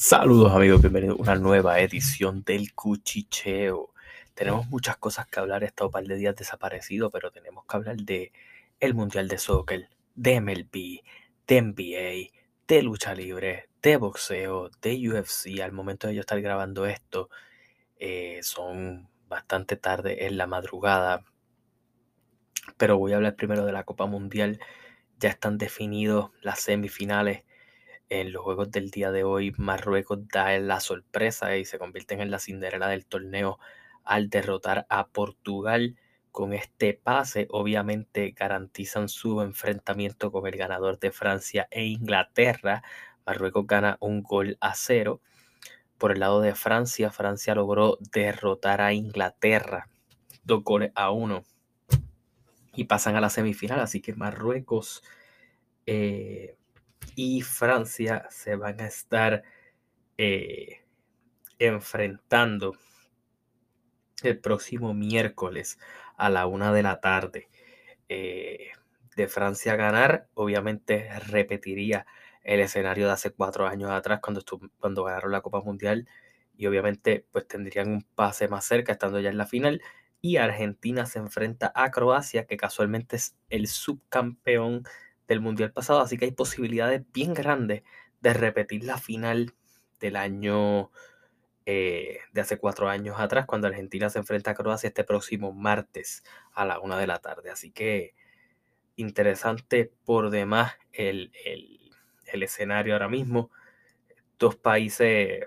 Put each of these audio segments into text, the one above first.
Saludos amigos, bienvenidos a una nueva edición del Cuchicheo. Tenemos muchas cosas que hablar, he estado un par de días desaparecido, pero tenemos que hablar de el Mundial de Soccer, de MLB, de NBA, de lucha libre, de boxeo, de UFC. Al momento de yo estar grabando esto, eh, son bastante tarde en la madrugada, pero voy a hablar primero de la Copa Mundial. Ya están definidos las semifinales en los juegos del día de hoy, Marruecos da la sorpresa y se convierten en la cinderela del torneo al derrotar a Portugal. Con este pase, obviamente garantizan su enfrentamiento con el ganador de Francia e Inglaterra. Marruecos gana un gol a cero. Por el lado de Francia, Francia logró derrotar a Inglaterra dos goles a uno y pasan a la semifinal. Así que Marruecos eh, y Francia se van a estar eh, enfrentando el próximo miércoles a la una de la tarde. Eh, de Francia ganar, obviamente repetiría el escenario de hace cuatro años atrás cuando, cuando ganaron la Copa Mundial y obviamente pues tendrían un pase más cerca estando ya en la final y Argentina se enfrenta a Croacia que casualmente es el subcampeón del Mundial pasado, así que hay posibilidades bien grandes de repetir la final del año eh, de hace cuatro años atrás, cuando Argentina se enfrenta a Croacia este próximo martes a la una de la tarde. Así que interesante por demás el, escenario ahora mismo. Dos países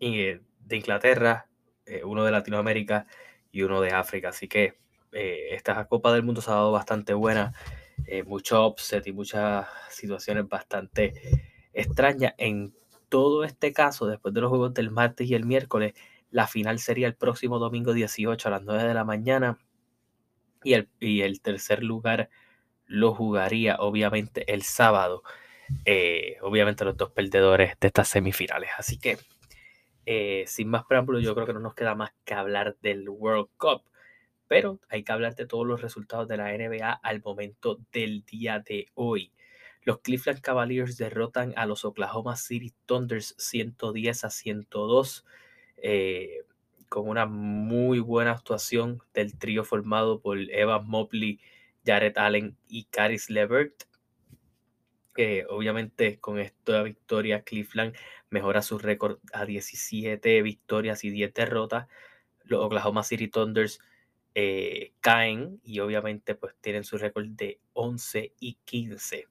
eh, de Inglaterra, eh, uno de Latinoamérica y uno de África. Así que esta Copa del Mundo se ha dado bastante buena eh, mucho upset y muchas situaciones bastante extrañas. En todo este caso, después de los juegos del martes y el miércoles, la final sería el próximo domingo 18 a las 9 de la mañana y el, y el tercer lugar lo jugaría obviamente el sábado. Eh, obviamente los dos perdedores de estas semifinales. Así que, eh, sin más preámbulos, yo creo que no nos queda más que hablar del World Cup pero hay que hablar de todos los resultados de la NBA al momento del día de hoy. Los Cleveland Cavaliers derrotan a los Oklahoma City Thunders 110 a 102 eh, con una muy buena actuación del trío formado por Evan Mobley, Jared Allen y Caris LeVert. obviamente con esta victoria Cleveland mejora su récord a 17 victorias y 10 derrotas. Los Oklahoma City Thunders eh, caen y obviamente pues tienen su récord de 11 y 15.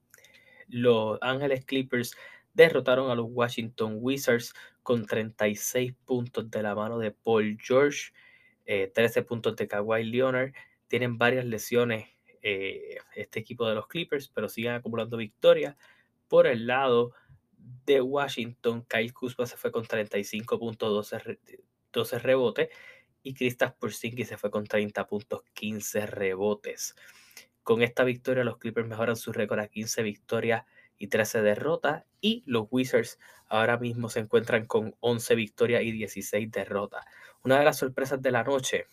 Los Ángeles Clippers derrotaron a los Washington Wizards con 36 puntos de la mano de Paul George, 13 eh, puntos de Kawhi Leonard. Tienen varias lesiones eh, este equipo de los Clippers, pero siguen acumulando victorias. Por el lado de Washington, Kyle Kuzma se fue con 35 puntos, 12, 12 rebotes y Kristaps Porzingis se fue con 30 puntos, 15 rebotes. Con esta victoria los Clippers mejoran su récord a 15 victorias y 13 derrotas y los Wizards ahora mismo se encuentran con 11 victorias y 16 derrotas. Una de las sorpresas de la noche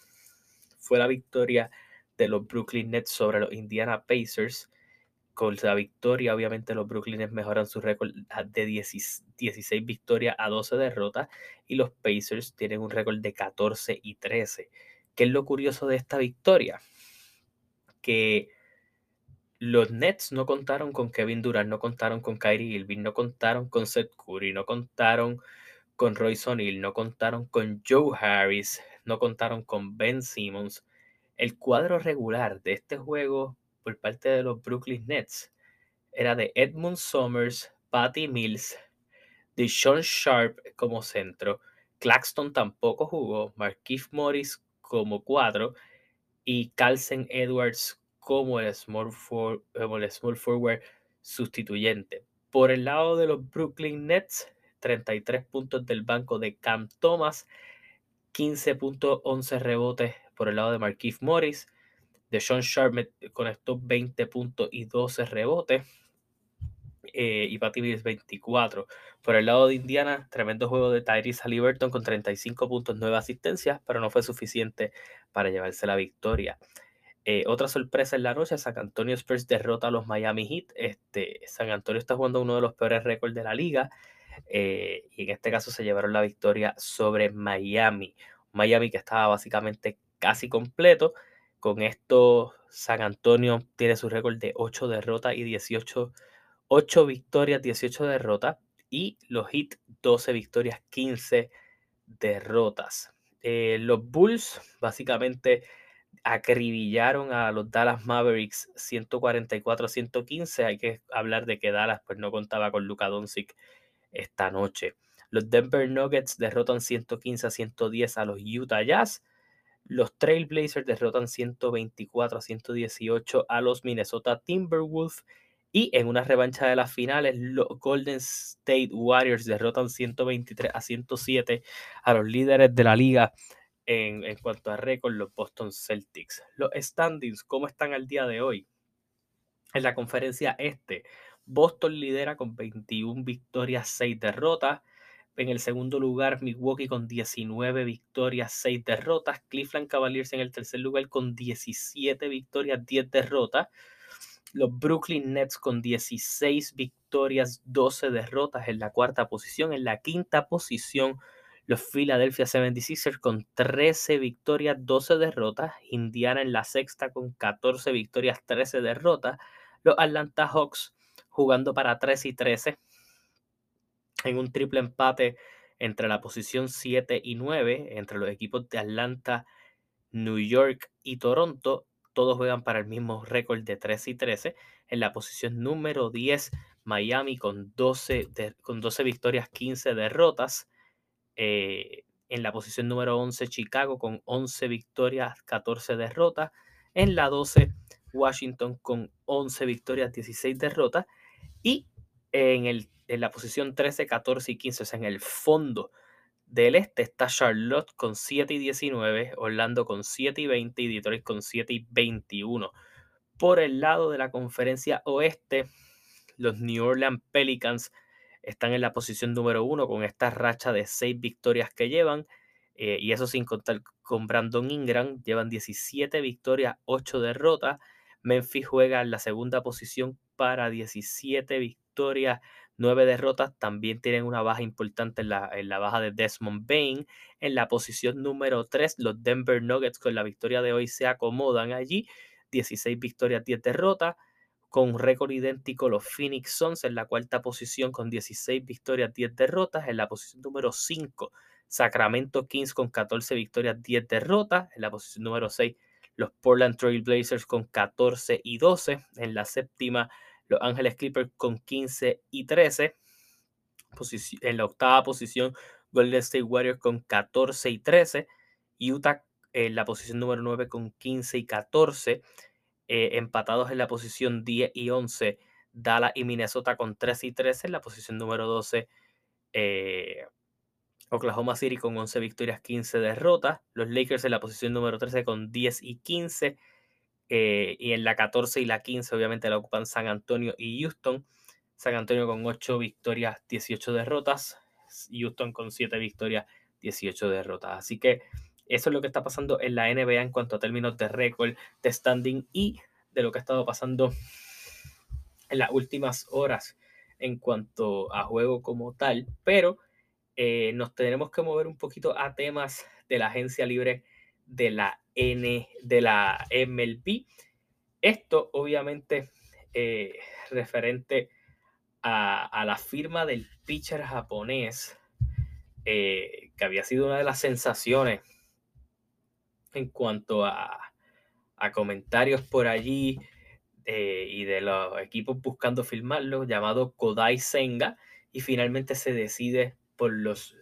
fue la victoria de los Brooklyn Nets sobre los Indiana Pacers con la victoria, obviamente los Brooklyners mejoran su récord de 16 victorias a 12 derrotas y los Pacers tienen un récord de 14 y 13. ¿Qué es lo curioso de esta victoria? Que los Nets no contaron con Kevin Durant, no contaron con Kyrie Irving, no contaron con Seth Curry, no contaron con Royce O'Neal, no contaron con Joe Harris, no contaron con Ben Simmons. El cuadro regular de este juego por parte de los Brooklyn Nets era de Edmund Summers, Patty Mills, de Sean Sharp como centro, Claxton tampoco jugó, Marquise Morris como cuatro y Carlsen Edwards como el small, el small forward sustituyente. Por el lado de los Brooklyn Nets, 33 puntos del banco de Cam Thomas, 15.11 rebotes por el lado de Marquise Morris, Sean Sharp estos 20 puntos y 12 rebotes. Eh, y Patty Mills 24. Por el lado de Indiana, tremendo juego de Tyrese Halliburton con 35 puntos, 9 asistencias, pero no fue suficiente para llevarse la victoria. Eh, otra sorpresa en la noche, San Antonio Spurs derrota a los Miami Heat. Este, San Antonio está jugando uno de los peores récords de la liga. eh, y en este caso se llevaron la victoria sobre Miami. Miami que estaba básicamente casi completo. Con esto, San Antonio tiene su récord de 8 derrotas y 18, 8 victorias, 18 derrotas. Y los Heat, 12 victorias, 15 derrotas. Eh, los Bulls básicamente acribillaron a los Dallas Mavericks 144 115. Hay que hablar de que Dallas pues, no contaba con Luka Doncic esta noche. Los Denver Nuggets derrotan 115 a 110 a los Utah Jazz. Los Trailblazers derrotan 124 a 118 a los Minnesota Timberwolves. Y en una revancha de las finales, los Golden State Warriors derrotan 123 a 107 a los líderes de la liga en, en cuanto a récord, los Boston Celtics. Los standings, ¿cómo están al día de hoy? En la conferencia este, Boston lidera con 21 victorias, 6 derrotas. En el segundo lugar, Milwaukee con 19 victorias, 6 derrotas. Cleveland Cavaliers en el tercer lugar con 17 victorias, 10 derrotas. Los Brooklyn Nets con 16 victorias, 12 derrotas en la cuarta posición. En la quinta posición, los Philadelphia 76ers con 13 victorias, 12 derrotas. Indiana en la sexta con 14 victorias, 13 derrotas. Los Atlanta Hawks jugando para 3 y 13 en un triple empate entre la posición 7 y 9, entre los equipos de Atlanta, New York y Toronto. Todos juegan para el mismo récord de 3 y 13. En la posición número 10, Miami con 12, con 12 victorias, 15 derrotas. Eh, en la posición número 11, Chicago con 11 victorias, 14 derrotas. En la 12, Washington con 11 victorias, 16 derrotas. Y en, el, en la posición 13, 14 y 15, o sea, en el fondo del este está Charlotte con 7 y 19, Orlando con 7 y 20 y Detroit con 7 y 21. Por el lado de la conferencia oeste, los New Orleans Pelicans están en la posición número 1 con esta racha de 6 victorias que llevan. Eh, y eso sin contar con Brandon Ingram, llevan 17 victorias, 8 derrotas. Memphis juega en la segunda posición para 17 victorias, 9 derrotas. También tienen una baja importante en la, en la baja de Desmond Bain. En la posición número 3, los Denver Nuggets con la victoria de hoy se acomodan allí. 16 victorias, 10 derrotas. Con récord idéntico, los Phoenix Suns en la cuarta posición con 16 victorias, 10 derrotas. En la posición número 5, Sacramento Kings con 14 victorias, 10 derrotas. En la posición número 6, los Portland Trail Blazers con 14 y 12. En la séptima, los Ángeles Clippers con 15 y 13. en la octava posición, Golden State Warriors con 14 y 13. Utah en la posición número 9 con 15 y 14. Eh, empatados en la posición 10 y 11. Dallas y Minnesota con 13 y 13. En la posición número 12. Eh, Oklahoma City con 11 victorias, 15 derrotas. Los Lakers en la posición número 13 con 10 y 15. Eh, y en la 14 y la 15 obviamente la ocupan San Antonio y Houston. San Antonio con 8 victorias, 18 derrotas. Houston con 7 victorias, 18 derrotas. Así que eso es lo que está pasando en la NBA en cuanto a términos de récord, de standing y de lo que ha estado pasando en las últimas horas en cuanto a juego como tal. Pero eh, nos tenemos que mover un poquito a temas de la agencia libre de la N de la MLB. Esto obviamente eh, referente a, la firma del pitcher japonés, eh, que había sido una de las sensaciones en cuanto a, comentarios por allí eh, y de los equipos buscando firmarlo, llamado Kodai Senga, y finalmente se decide por los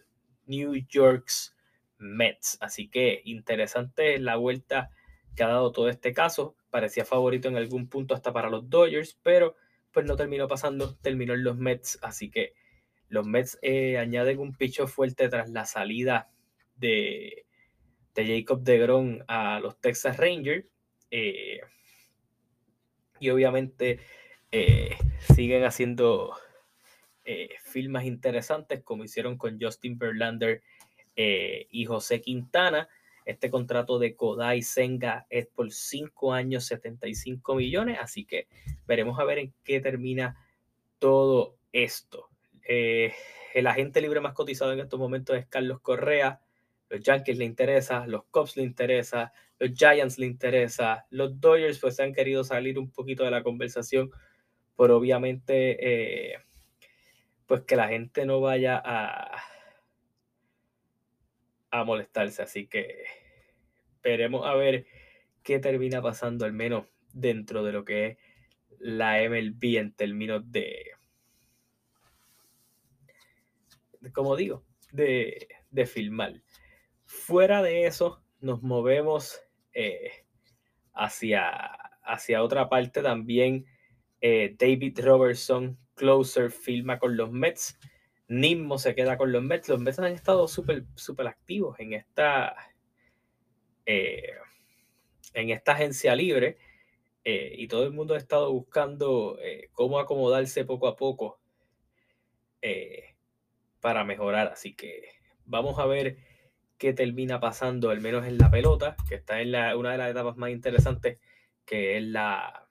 New York's Mets. Así que interesante la vuelta que ha dado todo este caso. Parecía favorito en algún punto hasta para los Dodgers, pero pues no terminó pasando, terminó en los Mets. Así que los Mets eh, añaden un picho fuerte tras la salida de, de Jacob DeGrom a los Texas Rangers. Eh, y obviamente eh, siguen haciendo filmas interesantes como hicieron con Justin Verlander eh, y José Quintana. Este contrato de Kodai Senga es por 5 años, 75 millones, así que veremos a ver en qué termina todo esto. Eh, el agente libre más cotizado en estos momentos es Carlos Correa. Los Yankees le interesa, los Cubs le interesa, los Giants le interesa, los Dodgers pues han querido salir un poquito de la conversación, pero obviamente eh, pues que la gente no vaya a, a molestarse. Así que veremos a ver qué termina pasando, al menos dentro de lo que es la MLB en términos de, como digo, de, de filmar. Fuera de eso, nos movemos eh, hacia, hacia otra parte también. Eh, David Robertson, closer, filma con los Mets. Nismo se queda con los Mets. Los Mets han estado súper super activos en esta, eh, en esta agencia libre y todo el mundo ha estado buscando cómo acomodarse poco a poco para mejorar. Así que vamos a ver qué termina pasando, al menos en la pelota, que está en la, una de las etapas más interesantes, que es la,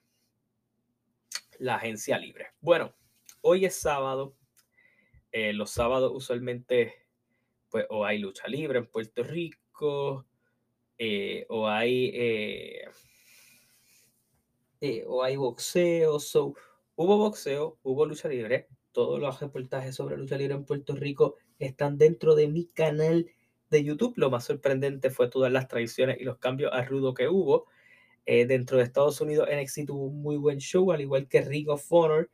la agencia libre. Bueno, hoy es sábado. Eh, los sábados usualmente pues, o hay lucha libre en Puerto Rico, eh, o hay eh, o hay boxeo. So, hubo boxeo, hubo lucha libre. Todos los reportajes sobre lucha libre en Puerto Rico están dentro de mi canal de YouTube. Lo más sorprendente fue todas las traiciones y los cambios a rudo que hubo. Eh, dentro de Estados Unidos, NXT tuvo un muy buen show, al igual que Ring of Honor.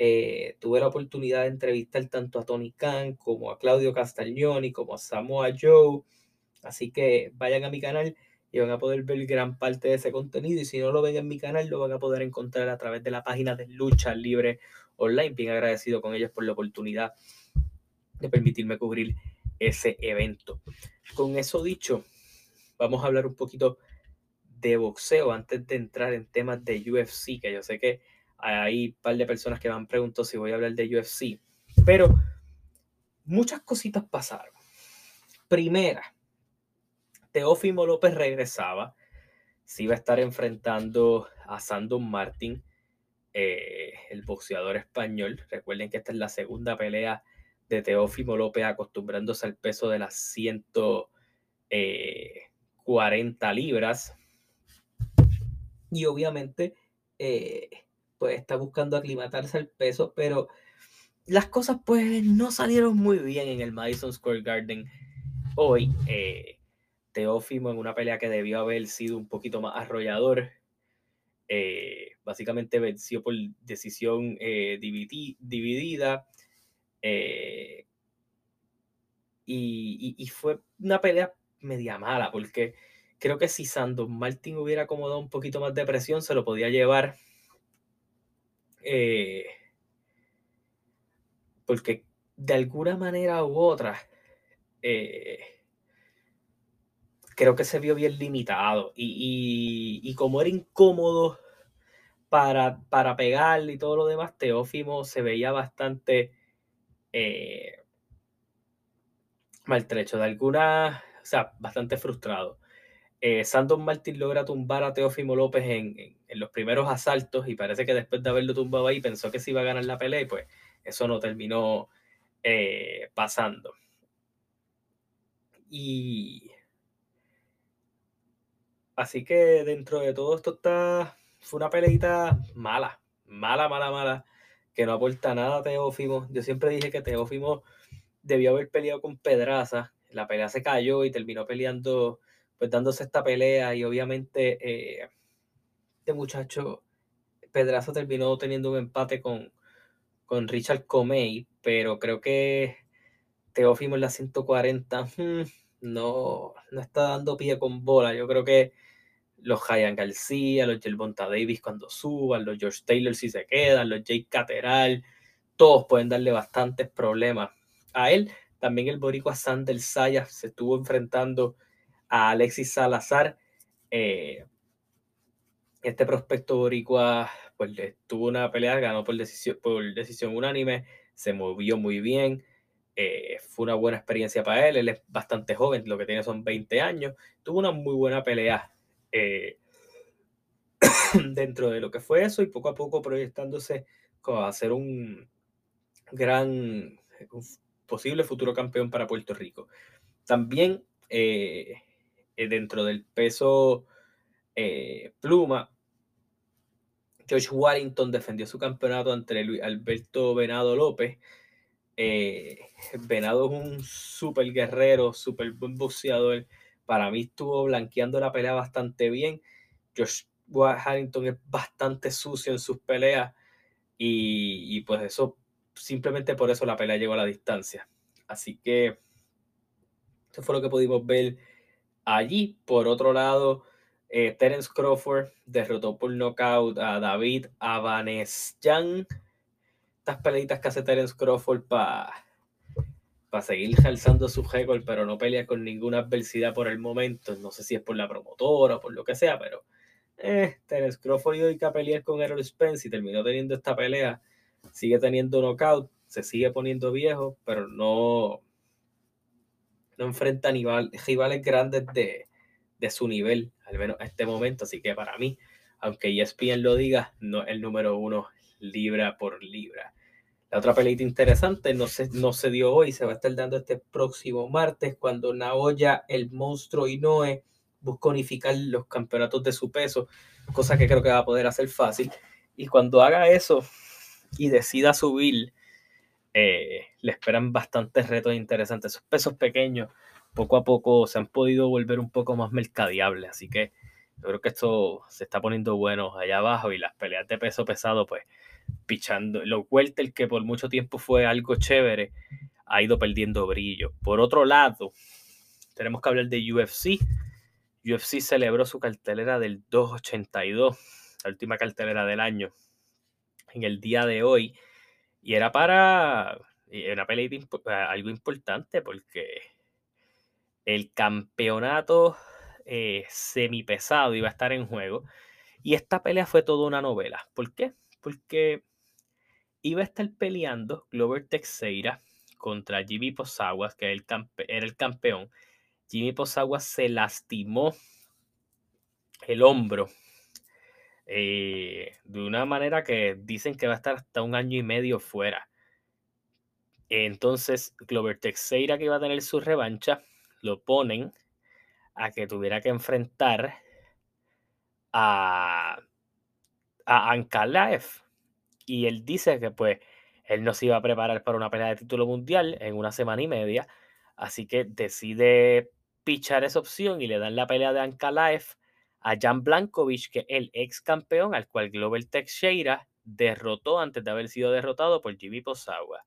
Eh, tuve la oportunidad de entrevistar tanto a Tony Khan como a Claudio Castagnoni, como a Samoa Joe. Así que vayan a mi canal y van a poder ver gran parte de ese contenido. Y si no lo ven en mi canal, lo van a poder encontrar a través de la página de Lucha Libre Online. Bien agradecido con ellos por la oportunidad de permitirme cubrir ese evento. Con eso dicho, vamos a hablar un poquito de boxeo antes de entrar en temas de UFC, que yo sé que hay un par de personas que me han preguntado si voy a hablar de UFC, pero muchas cositas pasaron. Primera, Teófimo López regresaba, se iba a estar enfrentando a Sandon Martin, eh, el boxeador español. Recuerden que esta es la segunda pelea de Teófimo López acostumbrándose al peso de las 140 eh, libras. Y obviamente, eh, pues está buscando aclimatarse al peso, pero las cosas pues no salieron muy bien en el Madison Square Garden hoy. Eh, Teófimo en una pelea que debió haber sido un poquito más arrollador. básicamente venció por decisión dividida. Eh, y, fue una pelea media mala, porque creo que si Sandon Martin hubiera acomodado un poquito más de presión, se lo podía llevar. Eh, porque de alguna manera u otra, eh, creo que se vio bien limitado. Y, como era incómodo para, para pegarle y todo lo demás, Teófimo se veía bastante eh, maltrecho, de alguna, o sea, bastante frustrado. Eh, Sandon Martin logra tumbar a Teófimo López en, los primeros asaltos y parece que después de haberlo tumbado ahí pensó que se iba a ganar la pelea y pues eso no terminó eh, pasando. Y así que dentro de todo esto está, fue una peleita mala, mala, mala, mala que no aporta nada a Teófimo. Yo siempre dije que Teófimo debió haber peleado con Pedraza. La pelea se cayó y terminó peleando, pues dándose esta pelea. Y obviamente, eh, este muchacho, Pedraza terminó teniendo un empate con, con Richard Comey, pero creo que Teófimo en la 140 hmm, no, no está dando pie con bola. Yo creo que los Ryan García, los Jelbonta Davis cuando suban, los George Taylor si se quedan, los Jake Cateral, todos pueden darle bastantes problemas a él. También el boricua Sander Sayas se estuvo enfrentando a Alexis Salazar. Eh, este prospecto boricua pues tuvo una pelea, ganó por decisión, por decisión unánime, se movió muy bien. Eh, fue una buena experiencia para él, él es bastante joven, lo que tiene son 20 años, tuvo una muy buena pelea eh, dentro de lo que fue eso y poco a poco proyectándose a ser un gran, posible futuro campeón para Puerto Rico. También eh, dentro del peso pluma, George Warrington defendió su campeonato ante Luis Alberto Venado López. Venado es un súper guerrero, súper buen boxeador. Para mí estuvo blanqueando la pelea bastante bien. George Warrington es bastante sucio en sus peleas. Y, pues eso, simplemente por eso la pelea llegó a la distancia. Así que eso fue lo que pudimos ver allí. Por otro lado, eh, Terence Crawford derrotó por nocaut a David Avanesyan. Estas peleitas que hace Terence Crawford para para seguir alzando su récord, pero no pelea con ninguna adversidad por el momento. No sé si es por la promotora o por lo que sea, pero eh, Terence Crawford iba a pelear con Errol Spence y terminó teniendo esta pelea. Sigue teniendo knockout, se sigue poniendo viejo, pero no, no enfrenta rivales grandes de, de su nivel, al menos a este momento. Así que para mí, aunque ESPN lo diga, no es el número uno libra por libra. La otra peleita interesante no se, no se dio hoy, se va a estar dando este próximo martes cuando Naoya, el monstruo Inoue busca unificar los campeonatos de su peso, cosa que creo que va a poder hacer fácil. Y cuando haga eso y decida subir, eh, le esperan bastantes retos interesantes. Esos pesos pequeños poco a poco se han podido volver un poco más mercadeables, así que yo creo que esto se está poniendo bueno allá abajo y las peleas de peso pesado, pues pichando. Lo el que por mucho tiempo fue algo chévere, ha ido perdiendo brillo. Por otro lado, tenemos que hablar de UFC. UFC celebró su cartelera del 282, la última cartelera del año, en el día de hoy. Y era para una pelea algo importante porque el campeonato eh, semipesado iba a estar en juego. Y esta pelea fue toda una novela. ¿Por qué? Porque iba a estar peleando Glover Teixeira contra Jimmy Posaguas, que era el campeón Jimmy Posagua se lastimó el hombro eh, de una manera que dicen que va a estar hasta un año y medio fuera. Entonces, Glover Teixeira, que iba a tener su revancha, lo ponen a que tuviera que enfrentar a, a Ankalaev. Y él dice que pues él no se iba a preparar para una pelea de título mundial en una semana y media. Así que decide pichar esa opción y le dan la pelea de Ankalaev a Jan Blankovic, que es el ex campeón al cual Global Teixeira derrotó antes de haber sido derrotado por Jimmy Posawa.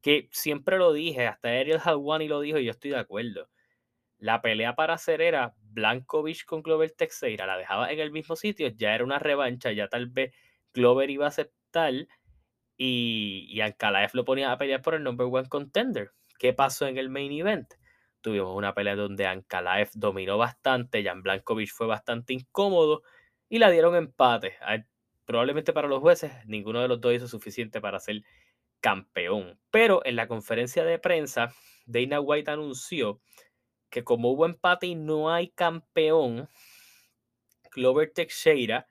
Que siempre lo dije, hasta Ariel Hawani lo dijo y yo estoy de acuerdo. La pelea para hacer era Blankovic con Glover Teixeira, la dejaba en el mismo sitio, ya era una revancha, ya tal vez Glover iba a aceptar y, y lo ponía a pelear por el number one contender. ¿Qué pasó en el main event? Tuvimos una pelea donde Ankalaev dominó bastante, Jan Blankovic fue bastante incómodo y la dieron empate. Probablemente para los jueces ninguno de los dos hizo suficiente para ser campeón. Pero en la conferencia de prensa, Dana White anunció que como hubo empate y no hay campeón, Glover Teixeira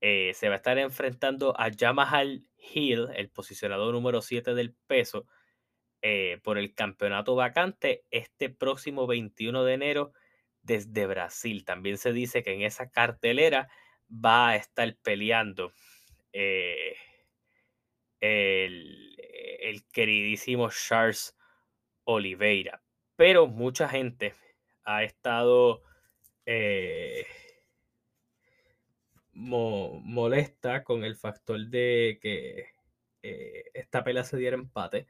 eh, se va a estar enfrentando a Jamal Hill, el posicionador número 7 del peso, eh, por el campeonato vacante este próximo 21 de enero desde Brasil. También se dice que en esa cartelera va a estar peleando eh, el, queridísimo Charles Oliveira. Pero mucha gente ha estado eh, molesta con el factor de que esta pelea se diera empate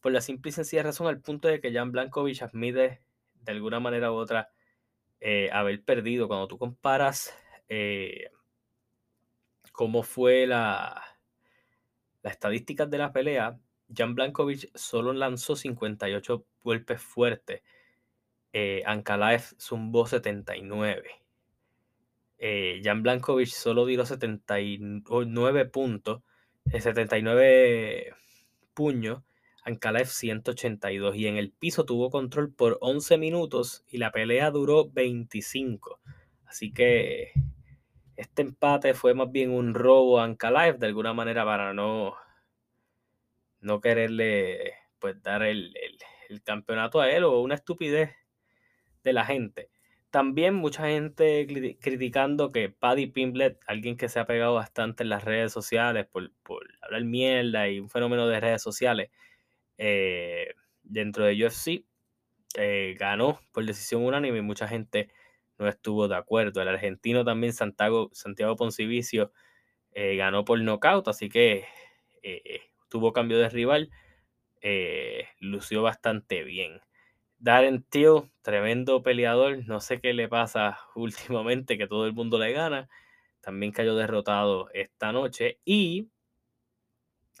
por la simple y sencilla razón al punto de que Jan Blankovic admite de alguna manera u otra eh, haber perdido. Cuando tú comparas eh, cómo fue la, las estadísticas de la pelea, Jan Blankovic solo lanzó 58 golpes fuertes. Eh, Ankalaev zumbó 79. Eh, Jan Blankovic solo dio 79 puntos, 79 puños Ankalaev 182 y en el piso tuvo control por 11 minutos y la pelea duró 25. Así que este empate fue más bien un robo a Ankalaev de alguna manera para no, no quererle pues dar el, campeonato a él o una estupidez de la gente. También mucha gente criticando que Paddy Pimblet, alguien que se ha pegado bastante en las redes sociales por, hablar mierda y un fenómeno de redes sociales eh, dentro de UFC, eh, ganó por decisión unánime y mucha gente no estuvo de acuerdo. El argentino también, Santiago, Santiago Poncivicio, eh, ganó por nocaut, así que tuvo cambio de rival, lució bastante bien. Darren Till, tremendo peleador, no sé qué le pasa últimamente, que todo el mundo le gana. También cayó derrotado esta noche. Y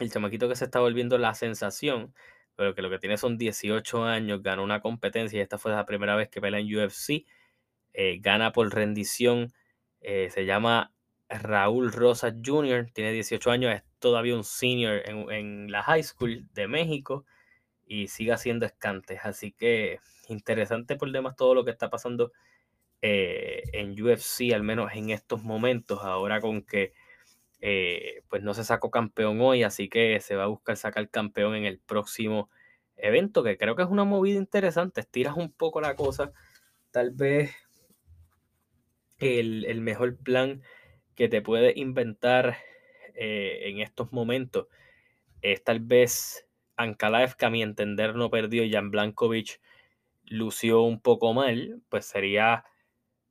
el chamaquito que se está volviendo la sensación, pero que lo que tiene son 18 años, ganó una competencia y esta fue la primera vez que pelea en UFC. Eh, gana por rendición. Eh, se llama Raúl Rosas Jr., tiene 18 años, es todavía un senior en, la high school de México y siga siendo escantes. Así que interesante por demás todo lo que está pasando eh, en UFC, al menos en estos momentos, ahora con que eh, pues no se sacó campeón hoy, así que se va a buscar sacar campeón en el próximo evento, que creo que es una movida interesante, estiras un poco la cosa, tal vez el, mejor plan que te puede inventar eh, en estos momentos es tal vez Ankalaev, que a mi entender no perdió, Jan Blankovic lució un poco mal, pues sería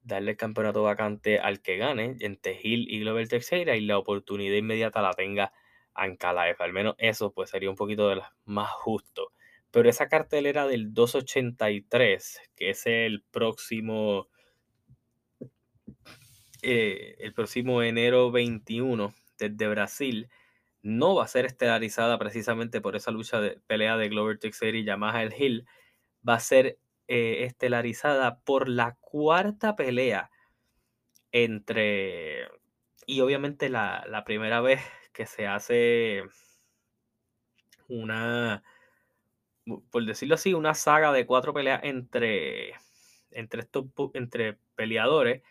darle el campeonato vacante al que gane entre Hill y Glover Teixeira y la oportunidad inmediata la tenga Ankalaev. Al menos eso pues sería un poquito de más justo. Pero esa cartelera del 283, que es el próximo, eh, el próximo enero 21 desde Brasil, no va a ser estelarizada precisamente por esa lucha de pelea de Glover Teixeira y Yamaha El Hill. Va a ser eh, estelarizada por la cuarta pelea entre. Y obviamente la, la primera vez que se hace una. Por decirlo así, una saga de cuatro peleas entre. Entre estos entre peleadores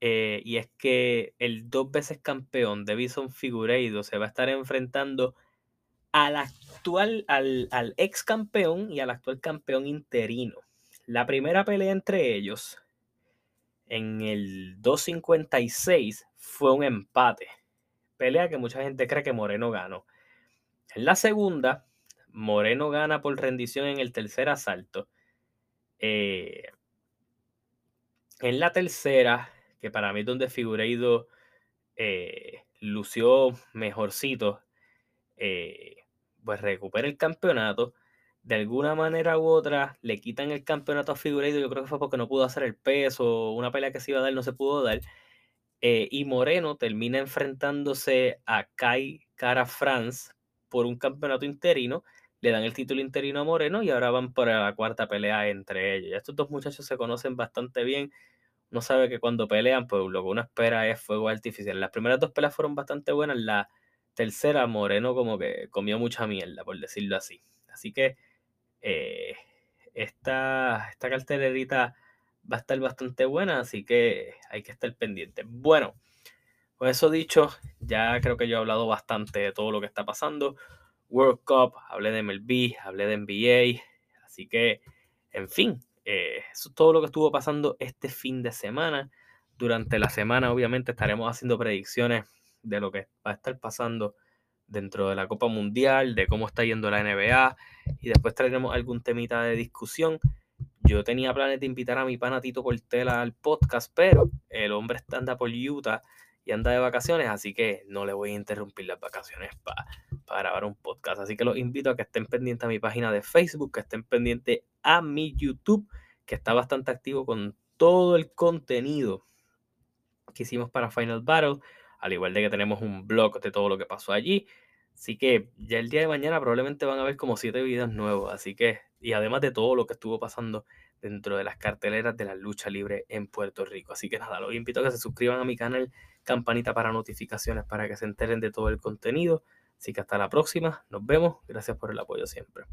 eh, y es que el dos veces campeón de Bison Figueiredo se va a estar enfrentando al actual, al, al, ex campeón y al actual campeón interino. La primera pelea entre ellos en el 256 fue un empate. Pelea que mucha gente cree que Moreno ganó. En la segunda, Moreno gana por rendición en el tercer asalto. Eh, en la tercera, que para mí es donde Figueiredo eh, lució mejorcito, eh, pues recupera el campeonato. De alguna manera u otra le quitan el campeonato a Figueiredo. Yo creo que fue porque no pudo hacer el peso, una pelea que se iba a dar no se pudo dar. Eh, y Moreno termina enfrentándose a Kai Cara France por un campeonato interino. Le dan el título interino a Moreno y ahora van por la cuarta pelea entre ellos. estos dos muchachos se conocen bastante bien no sabe que cuando pelean, pues lo que uno espera es fuego artificial. Las primeras dos peleas fueron bastante buenas, la tercera Moreno como que comió mucha mierda, por decirlo así. Así que eh, esta, esta cartelerita va a estar bastante buena, así que hay que estar pendiente. Bueno, con eso dicho, ya creo que yo he hablado bastante de todo lo que está pasando. World Cup, hablé de MLB, hablé de NBA, así que, en fin, eh, eso es todo lo que estuvo pasando este fin de semana. Durante la semana, obviamente, estaremos haciendo predicciones de lo que va a estar pasando dentro de la Copa Mundial, de cómo está yendo la NBA y después traeremos algún temita de discusión. Yo tenía planes de invitar a mi pana Tito Portela al podcast, pero el hombre anda por Utah y anda de vacaciones, así que no le voy a interrumpir las vacaciones para, para grabar un podcast. Así que los invito a que estén pendientes a mi página de Facebook, que estén pendientes a mi YouTube, que está bastante activo con todo el contenido que hicimos para Final Battle, al igual de que tenemos un blog de todo lo que pasó allí. Así que ya el día de mañana probablemente van a ver como siete videos nuevos. Así que, y además de todo lo que estuvo pasando dentro de las carteleras de la lucha libre en Puerto Rico. Así que nada, los invito a que se suscriban a mi canal, campanita para notificaciones para que se enteren de todo el contenido. Así que hasta la próxima, nos vemos, gracias por el apoyo siempre.